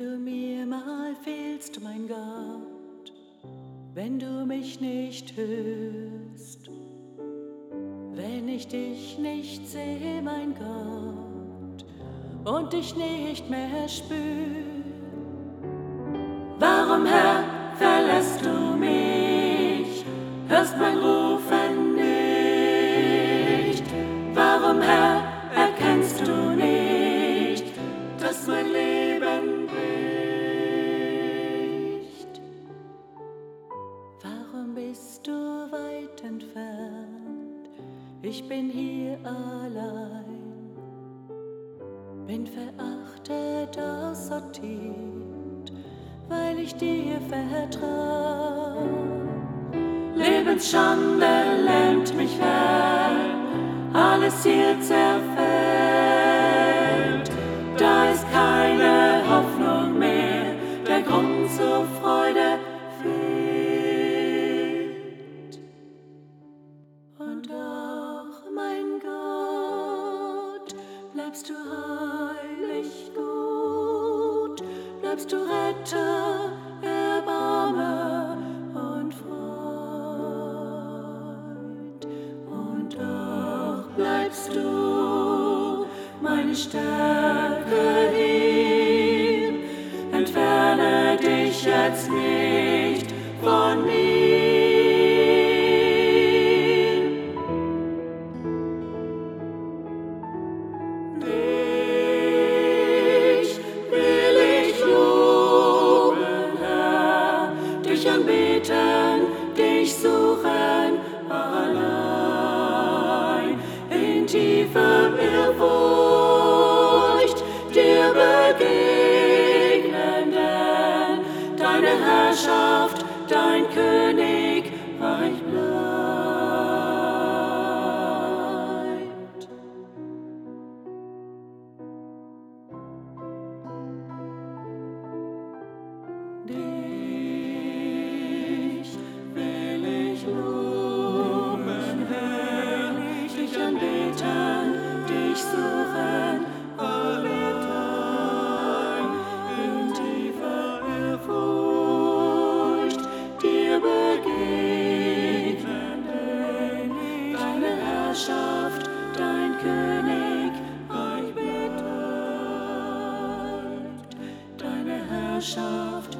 du mir mal fehlst, mein Gott, wenn du mich nicht hörst, wenn ich dich nicht sehe, mein Gott, und dich nicht mehr spür. Warum, Herr, verlässt du mich, hörst mein Rufen Ich bin hier allein, bin verachtet, aussortiert, weil ich dir vertrau. Lebensschande lähmt mich fern, alles hier zerfällt. Bleibst du heilig gut, bleibst du Retter, Erbarme und Freund. Und doch bleibst du meine Stärke hier, entferne dich jetzt nicht von mir. Anbeten, dich suchen allein in tiefer Ehrfurcht dir begegnen, denn deine Herrschaft, dein Königreich bleibt. Herrschaft, dein bleibt deine Herrschaft, König.